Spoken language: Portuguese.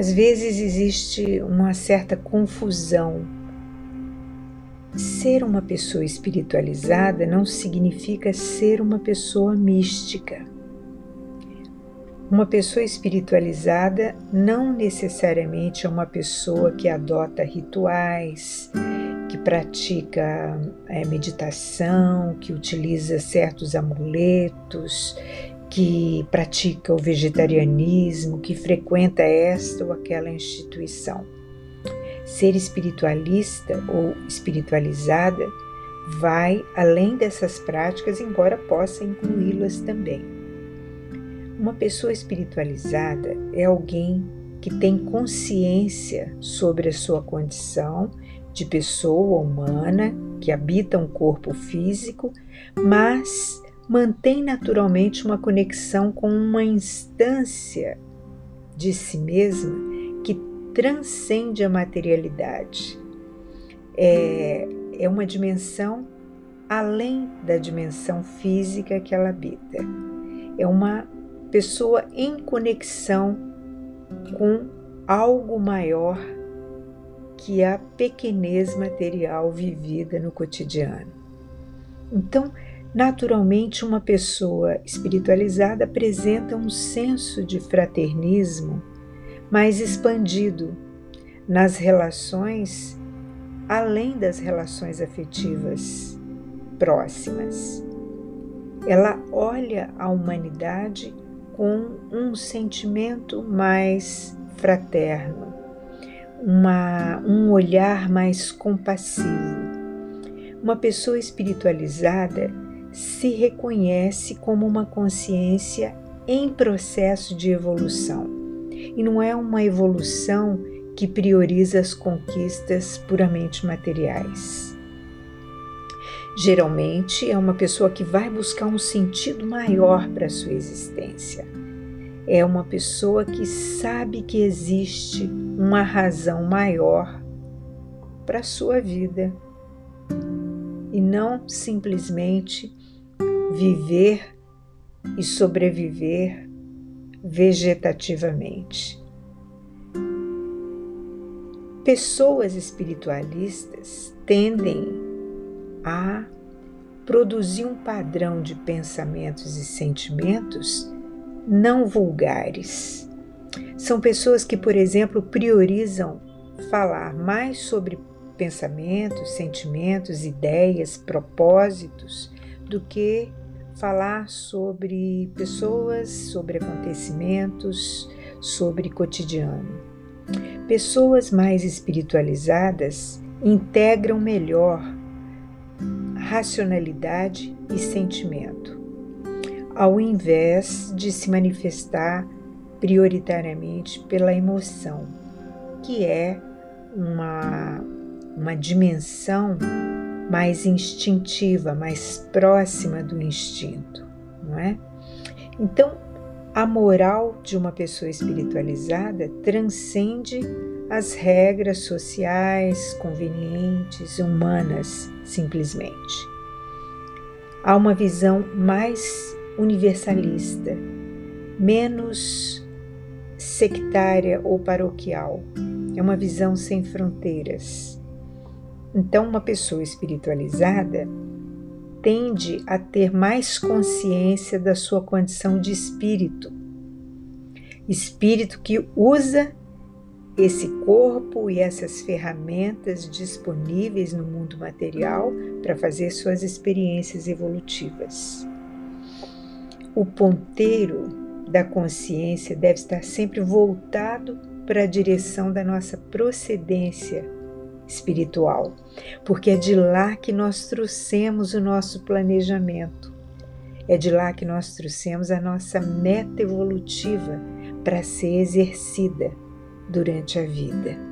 Às vezes existe uma certa confusão. Ser uma pessoa espiritualizada não significa ser uma pessoa mística. Uma pessoa espiritualizada não necessariamente é uma pessoa que adota rituais, que pratica é, meditação, que utiliza certos amuletos, que pratica o vegetarianismo, que frequenta esta ou aquela instituição. Ser espiritualista ou espiritualizada vai além dessas práticas, embora possa incluí-las também. Uma pessoa espiritualizada é alguém que tem consciência sobre a sua condição de pessoa humana que habita um corpo físico, mas mantém naturalmente uma conexão com uma instância de si mesma que transcende a materialidade. É, é uma dimensão além da dimensão física que ela habita. É uma pessoa em conexão com algo maior que a pequenez material vivida no cotidiano. Então, naturalmente, uma pessoa espiritualizada apresenta um senso de fraternismo mais expandido nas relações além das relações afetivas próximas. Ela olha a humanidade com um sentimento mais fraterno, uma, um olhar mais compassivo. Uma pessoa espiritualizada se reconhece como uma consciência em processo de evolução. E não é uma evolução que prioriza as conquistas puramente materiais. Geralmente é uma pessoa que vai buscar um sentido maior para sua existência. É uma pessoa que sabe que existe uma razão maior para sua vida e não simplesmente viver e sobreviver vegetativamente. Pessoas espiritualistas tendem a produzir um padrão de pensamentos e sentimentos não vulgares. São pessoas que, por exemplo, priorizam falar mais sobre pensamentos, sentimentos, ideias, propósitos, do que falar sobre pessoas, sobre acontecimentos, sobre cotidiano. Pessoas mais espiritualizadas integram melhor racionalidade e sentimento, ao invés de se manifestar prioritariamente pela emoção, que é uma, uma dimensão mais instintiva, mais próxima do instinto, não é? Então, a moral de uma pessoa espiritualizada transcende as regras sociais, convenientes, humanas, simplesmente. Há uma visão mais universalista, menos sectária ou paroquial. É uma visão sem fronteiras. Então, uma pessoa espiritualizada tende a ter mais consciência da sua condição de espírito. Espírito que usa esse corpo e essas ferramentas disponíveis no mundo material para fazer suas experiências evolutivas. O ponteiro da consciência deve estar sempre voltado para a direção da nossa procedência espiritual, porque é de lá que nós trouxemos o nosso planejamento, é de lá que nós trouxemos a nossa meta evolutiva para ser exercida durante a vida.